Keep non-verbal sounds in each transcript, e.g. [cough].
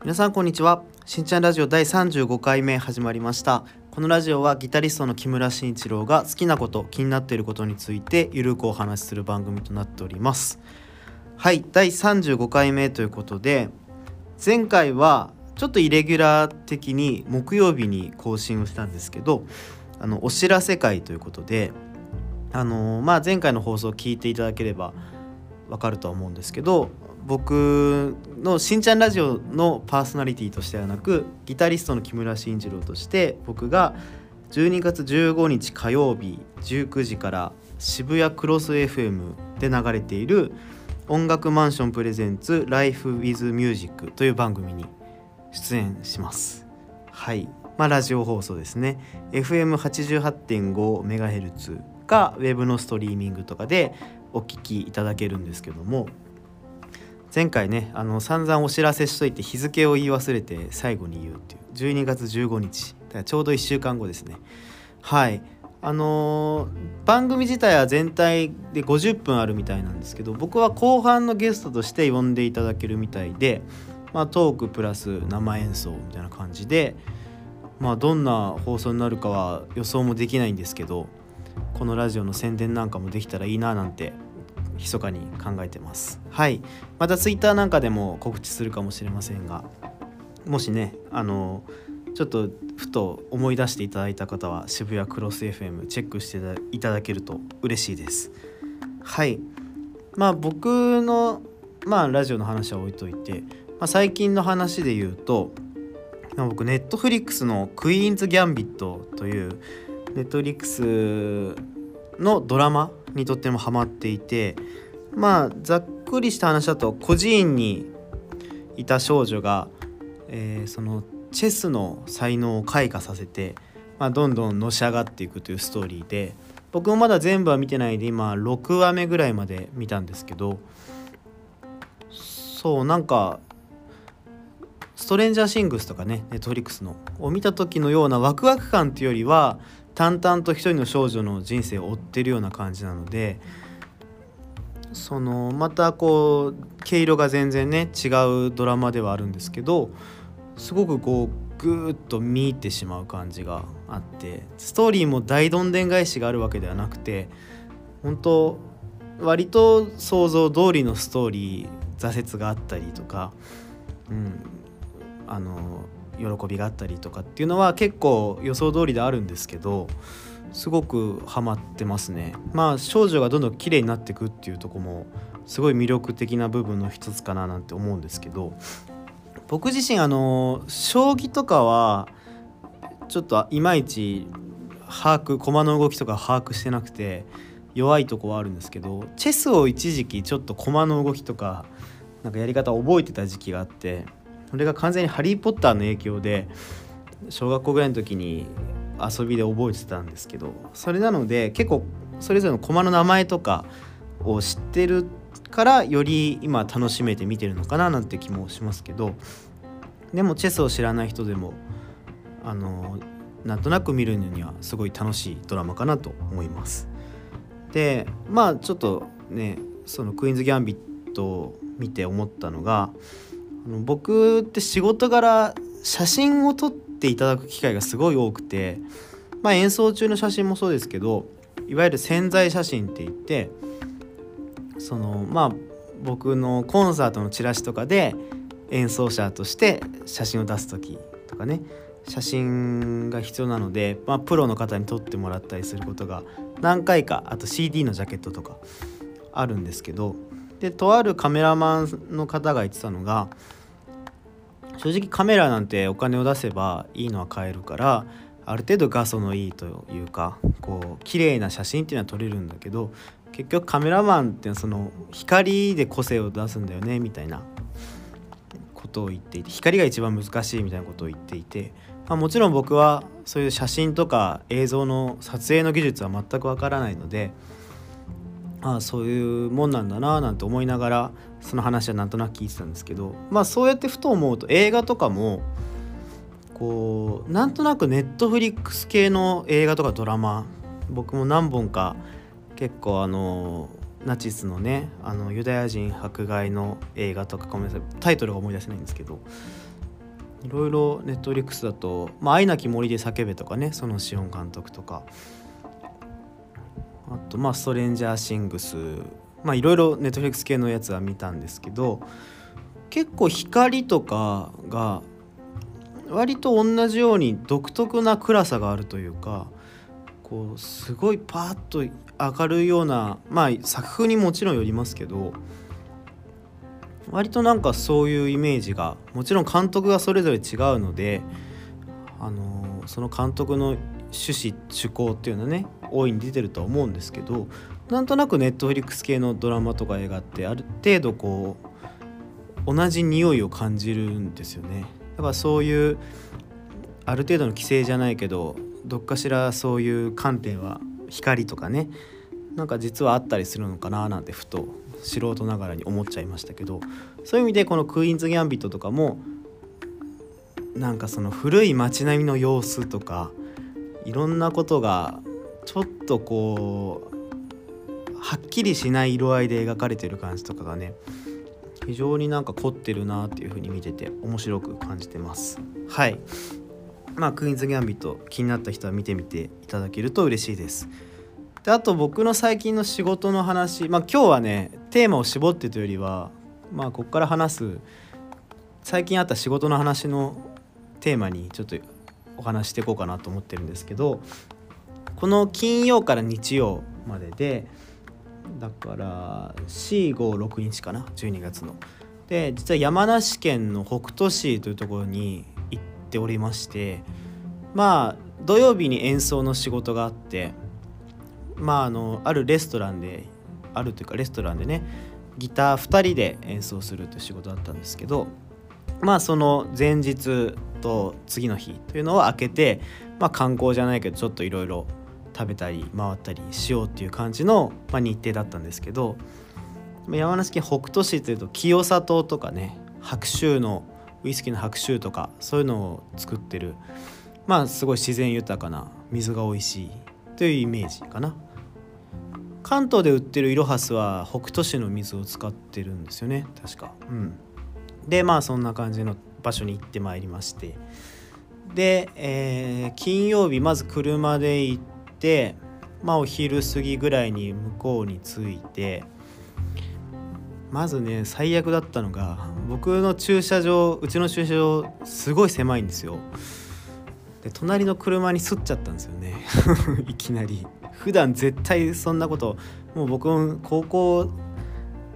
皆さんこんにちは。しんちゃんラジオ第35回目始まりました。このラジオはギタリストの木村慎一郎が好きなこと気になっていることについてゆるくお話しする番組となっております。はい第35回目ということで前回はちょっとイレギュラー的に木曜日に更新をしたんですけどあのお知らせ会ということであのまあ前回の放送を聞いていただければわかるとは思うんですけど僕のしんちゃんラジオのパーソナリティとしてはなくギタリストの木村慎次郎として僕が12月15日火曜日19時から渋谷クロス FM で流れている音楽マンションプレゼンツ Life with Music という番組に出演します。はい。まあラジオ放送ですね。FM88.5MHz かウェブのストリーミングとかでお聞きいただけるんですけども。前回ねあの散々お知らせしといて日付を言い忘れて最後に言うっていう。12月15日。だからちょうど1週間後ですね。はい。あのー、番組自体は全体で50分あるみたいなんですけど僕は後半のゲストとして呼んでいただけるみたいで、まあ、トークプラス生演奏みたいな感じで、まあ、どんな放送になるかは予想もできないんですけどこのラジオの宣伝なんかもできたらいいななんて密かに考えてます。はい。またツイッターなんかでも告知するかもしれませんがもしねあのちょっとふと思い出していただいた方は渋谷クロス FM チェックしていただけると嬉しいです。はい。まあ僕のまあラジオの話は置いといて、まあ、最近の話で言うと僕ネットフリックスの「クイーンズ・ギャンビット」というネットフリックスのドラマにとってもハマっていてまあざっくりした話だと孤児院にいた少女が、えー、そのチェスの才能を開花させて、まあ、どんどんのし上がっていくというストーリーで僕もまだ全部は見てないで今6話目ぐらいまで見たんですけどそうなんかストレンジャーシングスとかねネットリックスのを見た時のようなワクワク感っていうよりは淡々と一人の少女の人生を追ってるような感じなのでそのまたこう毛色が全然ね違うドラマではあるんですけどすごくこうグーッと見入ってしまう感じがあってストーリーも大どんでん返しがあるわけではなくて本当割と想像通りのストーリー挫折があったりとか、うん、あの喜びがあったりとかっていうのは結構予想通りであるんですけどすごくハマってますね。まあ少女がどんどん綺麗になっていくっていうとこもすごい魅力的な部分の一つかななんて思うんですけど僕自身あの将棋とかはちょっといまいち把握駒の動きとか把握してなくて弱いとこはあるんですけどチェスを一時期ちょっと駒の動きとかなんかやり方を覚えてた時期があってそれが完全に「ハリー・ポッター」の影響で小学校ぐらいの時に遊びで覚えてたんですけどそれなので結構それぞれの駒の名前とかを知ってるからより今楽しめて見てるのかななんて気もしますけどでもチェスを知らない人でもあのなんとなく見るのにはすごい楽しいドラマかなと思います。でまあちょっとねそのクイーンズ・ギャンビットを見て思ったのがあの僕って仕事柄写真を撮ってていただく機会がすごい多くて、まあ、演奏中の写真もそうですけどいわゆる潜在写真って言ってそのまあ僕のコンサートのチラシとかで演奏者として写真を出す時とかね写真が必要なので、まあ、プロの方に撮ってもらったりすることが何回かあと CD のジャケットとかあるんですけどでとあるカメラマンの方が言ってたのが正直カメラなんてお金を出せばいいのは買えるからある程度画素のいいというかこう綺麗な写真っていうのは撮れるんだけど結局カメラマンってその光で個性を出すんだよねみたいなことを言っていて光が一番難しいみたいなことを言っていて、まあ、もちろん僕はそういう写真とか映像の撮影の技術は全くわからないのでああそういうもんなんだななんて思いながらその話はなんとなく聞いてたんですけどまあそうやってふと思うと映画とかもこうなんとなくネットフリックス系の映画とかドラマ僕も何本か結構あのナチスのねあのユダヤ人迫害の映画とかごめんなさいタイトルが思い出せないんですけどいろいろネットフリックスだと「まあ、愛なき森で叫べ」とかねそのシオン監督とか。あとまあ「ストレンジャーシングス」まあいろいろネットフリックス系のやつは見たんですけど結構光とかが割と同じように独特な暗さがあるというかこうすごいパーッと明るいようなまあ作風にもちろんよりますけど割となんかそういうイメージがもちろん監督がそれぞれ違うのであのその監督の趣旨趣向っていうのね大いに出てるとは思うんですけどなんとなくネットフリックス系のドラマとか映画ってある程度こう同じ匂いを感じるんですよね。だからそういうある程度の規制じゃないけどどっかしらそういう観点は光とかねなんか実はあったりするのかななんてふと素人ながらに思っちゃいましたけどそういう意味でこの「クイーンズ・ギャンビット」とかもなんかその古い街並みの様子とかいろんなことがちょっとこうはっきりしない色合いで描かれてる感じとかがね非常になんか凝ってるなっていう風に見てて面白く感じてます。はい。まあクイーンズ・ギャンビット気になった人は見てみていただけると嬉しいです。であと僕の最近の仕事の話まあ今日はねテーマを絞ってというよりはまあここから話す最近あった仕事の話のテーマにちょっとお話していこうかなと思ってるんですけどこの金曜から日曜まででだから456日かな12月の。で実は山梨県の北杜市というところに行っておりましてまあ土曜日に演奏の仕事があってまああのあるレストランであるというかレストランでねギター2人で演奏するという仕事だったんですけどまあその前日と次の日というのを開けて、まあ、観光じゃないけどちょっといろいろ食べたり回ったりしようっていう感じの、まあ、日程だったんですけど山梨県北杜市というと清里とかね白州のウイスキーの白州とかそういうのを作ってるまあすごい自然豊かな水が美味しいというイメージかな。関東で売ってるイロハスは北斗市の水を使ってるんですよね確か。うん。でまあそんな感じの場所に行ってまいりまして。で、えー、金曜日まず車で行ってまあお昼過ぎぐらいに向こうに着いてまずね最悪だったのが僕の駐車場うちの駐車場すごい狭いんですよ。で隣の車にすっちゃったんですよね。[laughs] いきなり。普段絶対そんなこともう僕も高校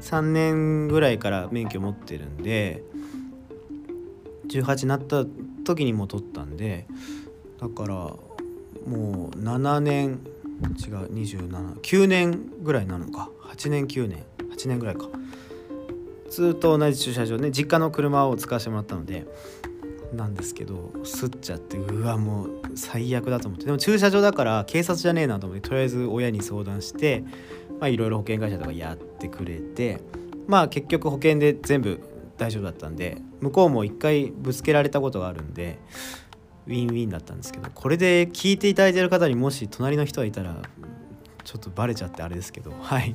3年ぐらいから免許持ってるんで18になった時にも取ったんでだからもう7年違う279年ぐらいなのか。8年9年。8年ぐらいか。ずっと同じ駐車場ね実家の車を使わせてもらったのでなんですけどすっちゃってうわもう最悪だと思って。でも駐車場だから警察じゃねえなと思ってとりあえず親に相談していろいろ保険会社とかやってくれてまあ結局保険で全部大丈夫だったんで向こうも一回ぶつけられたことがあるんでウィンウィンだったんですけどこれで聞いていただいてる方にもし隣の人がいたらちょっとバレちゃってあれですけどはい。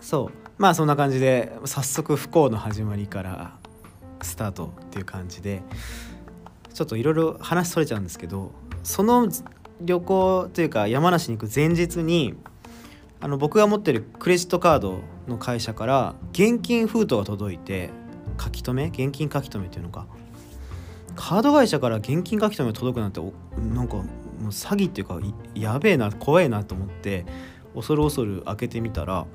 そう。まあそんな感じで早速不幸の始まりからスタートっていう感じでちょっといろいろ話それちゃうんですけどその旅行というか山梨に行く前日にあの僕が持ってるクレジットカードの会社から現金封筒が届いて書き留め？現金書き留めっていうのか。カード会社から現金書き留め届くなんてなんかもう詐欺っていうかやべえな怖えなと思って恐る恐る開けてみたら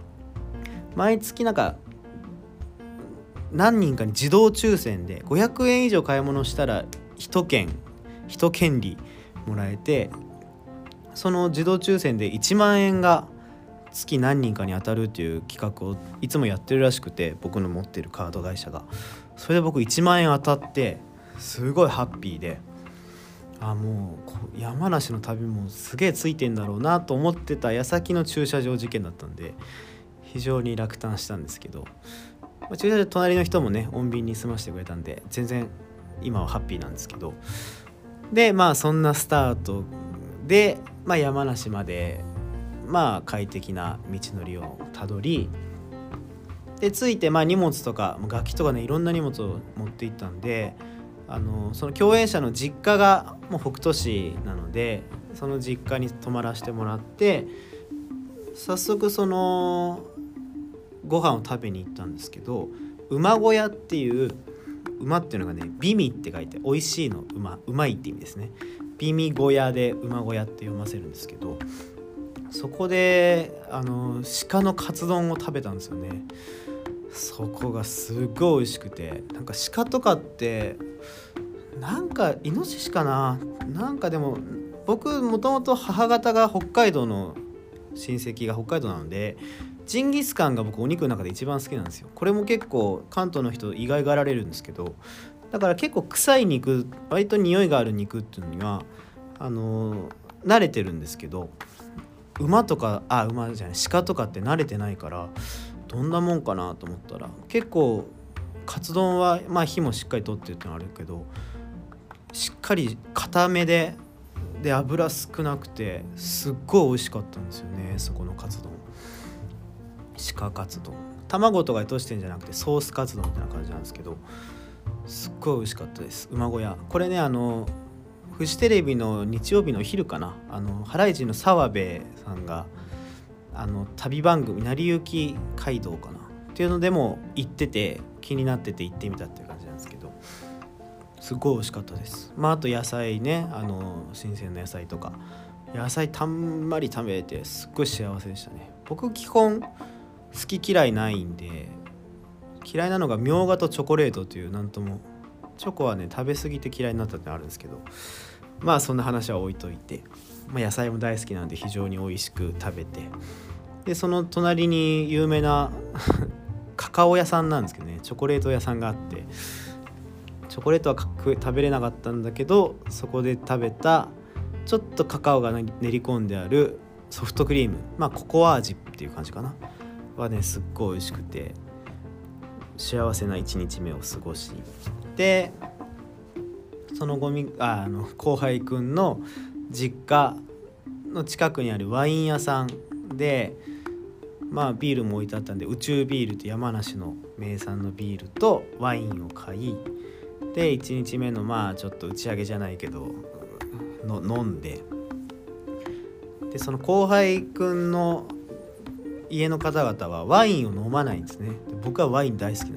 毎月なんか何人かに自動抽選で500円以上買い物したら1件1権利もらえてその自動抽選で1万円が月何人かに当たるっていう企画をいつもやってるらしくて僕の持ってるカード会社が。それで僕1万円当たってすごいハッピーであもう山梨の旅もすげえついてんだろうなと思ってた矢先の駐車場事件だったんで非常に落胆したんですけど、まあ、駐車場隣の人もね穏便に済ましてくれたんで全然今はハッピーなんですけどでまあそんなスタートで、まあ、山梨までまあ快適な道のりをたどりで着いてまあ荷物とか楽器とかねいろんな荷物を持っていったんであのその共演者の実家がもう北斗市なのでその実家に泊まらせてもらって早速そのご飯を食べに行ったんですけど馬小屋っていう馬っていうのがね美味って書いて美味しいの馬うまいって意味ですね。美味小屋で馬小屋って読ませるんですけどそこであの鹿のカツ丼を食べたんですよね。そこがすっごい美味しくてなんか鹿とかってなんかイノシシかな？なんかでも僕もともと母方が北海道の親戚が北海道なのでジンギスカンが僕お肉の中で一番好きなんですよ。これも結構関東の人意外がられるんですけどだから結構臭い肉割と匂いがある肉っていうのにはあの慣れてるんですけど馬とかあ馬じゃない鹿とかって慣れてないからどんなもんかなと思ったら結構カツ丼はまあ火もしっかりとってるってのはあるけどしっかり固めでで油少なくてすっごい美味しかったんですよねそこのカツ丼。鹿カツ丼。卵とかでとしてんじゃなくてソースカツ丼みたいな感じなんですけどすっごい美味しかったです。馬小屋。これねあのフジテレビの日曜日の昼かな。あのハライチの澤部さんがあの旅番組「成り行き街道」かな。っていうのでも行ってて気になってて行ってみたっていう感じなんですけど。すごい美味しかったです。まああと野菜ねあの新鮮な野菜とか。野菜たんまり食べてすっごい幸せでしたね。僕基本好き嫌いないんで嫌いなのがみょうがとチョコレートというなんともチョコはね食べ過ぎて嫌いになったってあるんですけど。まあそんな話は置いといて、まあ、野菜も大好きなんで非常に美味しく食べてでその隣に有名な [laughs] カカオ屋さんなんですけどねチョコレート屋さんがあってチョコレートは食べれなかったんだけどそこで食べたちょっとカカオが練り込んであるソフトクリームまあココア味っていう感じかなはねすっごい美味しくて幸せな一日目を過ごしてそのゴミあの後輩くんの実家の近くにあるワイン屋さんでまあビールも置いてあったんで宇宙ビールと山梨の名産のビールとワインを買いで1日目のまあちょっと打ち上げじゃないけどの飲んででその後輩くんの家の方々はワインを飲まないんですね。僕はワイン大好きなん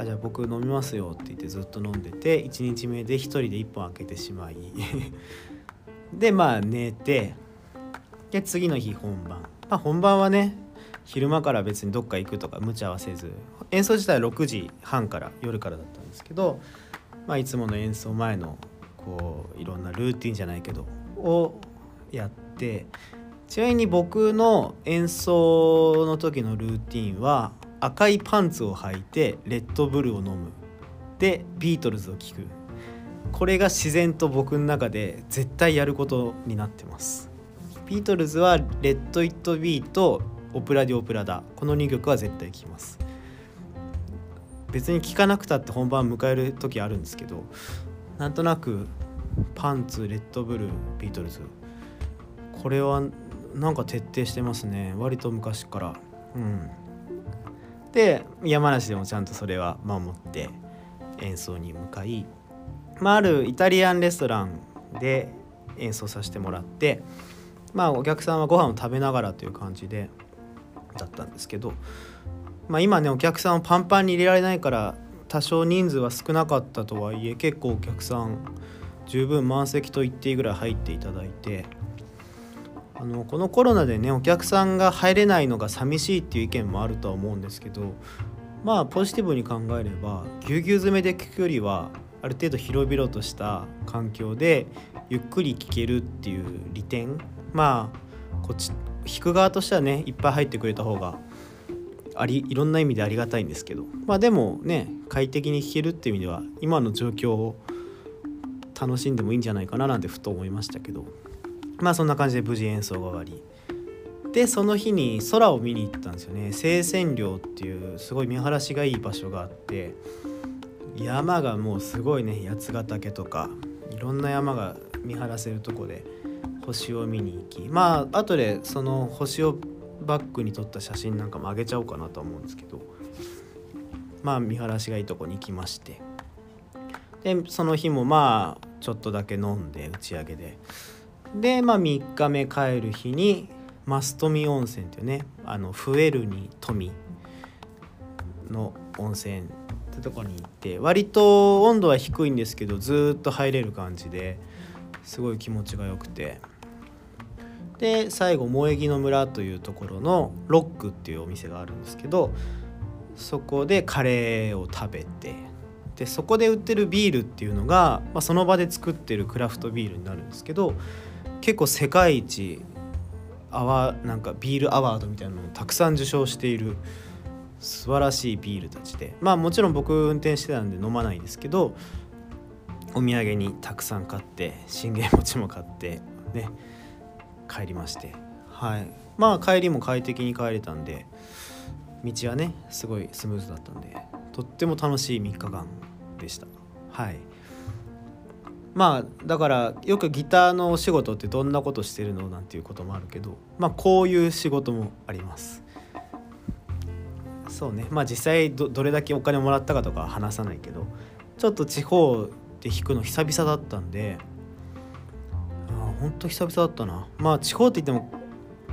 あじゃあ僕飲みますよって言ってずっと飲んでて1日目で1人で1本開けてしまい。[laughs] でまあ寝てで次の日本番、まあ、本番はね昼間から別にどっか行くとか無茶はせず演奏自体は6時半から夜からだったんですけど、まあ、いつもの演奏前のこういろんなルーティンじゃないけどをやってちなみに僕の演奏の時のルーティンは赤いパンツを履いてレッドブルを飲む。でビートルズを聴く。これが自然と僕の中で絶対やることになってます。ビートルズは「Let It Be」と「Ob-La-Di, Ob-La-Da」この2曲は絶対聴きます。別に聴かなくたって本番迎える時あるんですけどなんとなくパンツレッドブルビートルズ。これはなんか徹底してますね。割と昔から。うん。で山梨でもちゃんとそれは守って演奏に向かい、まあ、あるイタリアンレストランで演奏させてもらってまあお客さんはご飯を食べながらという感じでだったんですけど、まあ、今ねお客さんをパンパンに入れられないから多少人数は少なかったとはいえ結構お客さん十分満席と言っていいぐらい入っていただいてあのこのコロナでねお客さんが入れないのが寂しいっていう意見もあるとは思うんですけどまあポジティブに考えればぎゅうぎゅう詰めで聞くよりはある程度広々とした環境でゆっくり聴けるっていう利点まあこっち弾く側としてはねいっぱい入ってくれた方がありいろんな意味でありがたいんですけどまあでもね快適に弾けるっていう意味では今の状況を楽しんでもいいんじゃないかななんてふと思いましたけど。まあそんな感じで無事演奏が終わり。でその日に空を見に行ったんですよね。清泉寮っていうすごい見晴らしがいい場所があって山がもうすごいね八ヶ岳とかいろんな山が見晴らせるとこで星を見に行きまあ後でその星をバックに撮った写真なんかもあげちゃおうかなと思うんですけどまあ見晴らしがいいとこに行きまして。でその日もまあちょっとだけ飲んで打ち上げででまあ3日目帰る日に増富温泉っていうねあの増えるに富の温泉ってとこに行って割と温度は低いんですけどずっと入れる感じですごい気持ちが良くて。で最後萌木の村というところのロックっていうお店があるんですけどそこでカレーを食べてでそこで売ってるビールっていうのが、まあ、その場で作ってるクラフトビールになるんですけど結構世界一アワなんかビールアワードみたいなのをたくさん受賞している素晴らしいビールたちで。まあもちろん僕運転してたんで飲まないんですけどお土産にたくさん買って信玄餅も買ってね帰りまして。はい。まあ帰りも快適に帰れたんで道はねすごいスムーズだったんでとっても楽しい3日間でした。はい。まあだからよくギターのお仕事ってどんなことしてるのなんていうこともあるけどまあこういう仕事もあります。そうね。まあ実際どどれだけお金をもらったかとかは話さないけどちょっと地方で弾くの久々だったんであほんと久々だったな。まあ地方って言っても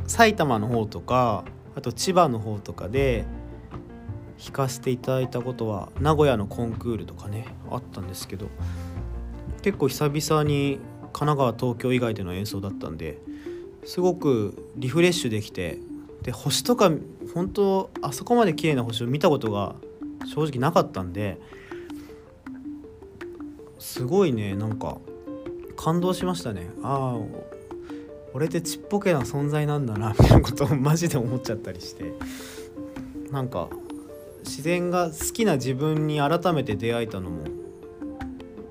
埼玉の方とかあと千葉の方とかで弾かせていただいたことは名古屋のコンクールとかねあったんですけど結構久々に神奈川東京以外での演奏だったんですごくリフレッシュできてで星とか本当あそこまで綺麗な星を見たことが正直なかったんですごいねなんか感動しましたね。ああ俺ってちっぽけな存在なんだなみたいなことをマジで思っちゃったりして。なんか自然が好きな自分に改めて出会えたのも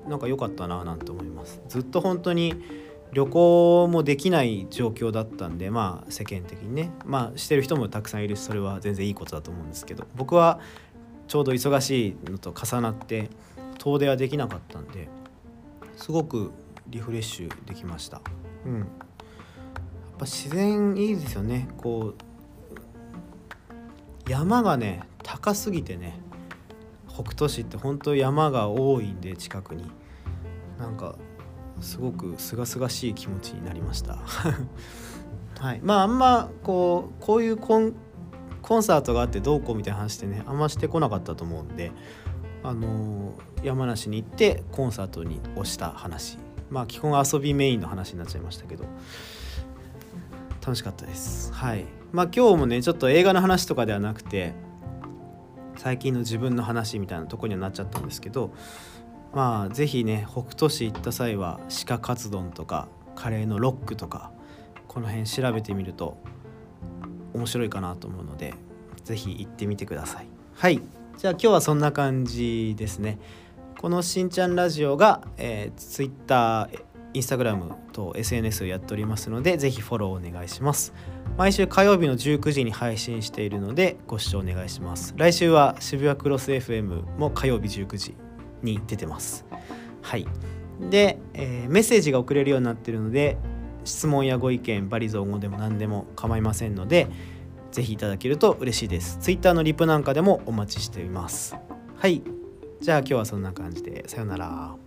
なんか良かったななんて思います。ずっと本当に旅行もできない状況だったんでまあ世間的にね。まあしてる人もたくさんいるしそれは全然いいことだと思うんですけど。僕はちょうど忙しいのと重なって遠出はできなかったんですごくリフレッシュできました。うん。やっぱ自然いいですよね。こう山がね高すぎてね北斗市って本当山が多いんで近くに。なんかすごく清々しい気持ちになりました。[laughs] はい。まああんまこうこういうコンコンサートがあってどうこうみたいな話ってねあんましてこなかったと思うんであのー、山梨に行ってコンサートに押した話。まあ基本遊びメインの話になっちゃいましたけど。楽しかったです。はい。まあ今日もねちょっと映画の話とかではなくて最近の自分の話みたいなとこにはなっちゃったんですけどまあ是非ね北斗市行った際は鹿カツ丼とかカレーのロックとかこの辺調べてみると面白いかなと思うので是非行ってみてくださいはいじゃあ今日はそんな感じですねこのしんちゃんラジオが、えー、Twitter インスタグラムと SNS をやっておりますので、ぜひフォローお願いします。毎週火曜日の19時に配信しているので、ご視聴お願いします。来週は渋谷クロス FM も火曜日19時に出てます。はい。で、えー、メッセージが送れるようになってるので、質問やご意見、バリ造語でも何でも構いませんので、是非いただけると嬉しいです。Twitter のリプなんかでもお待ちしています。はい。じゃあ今日はそんな感じで、さよなら。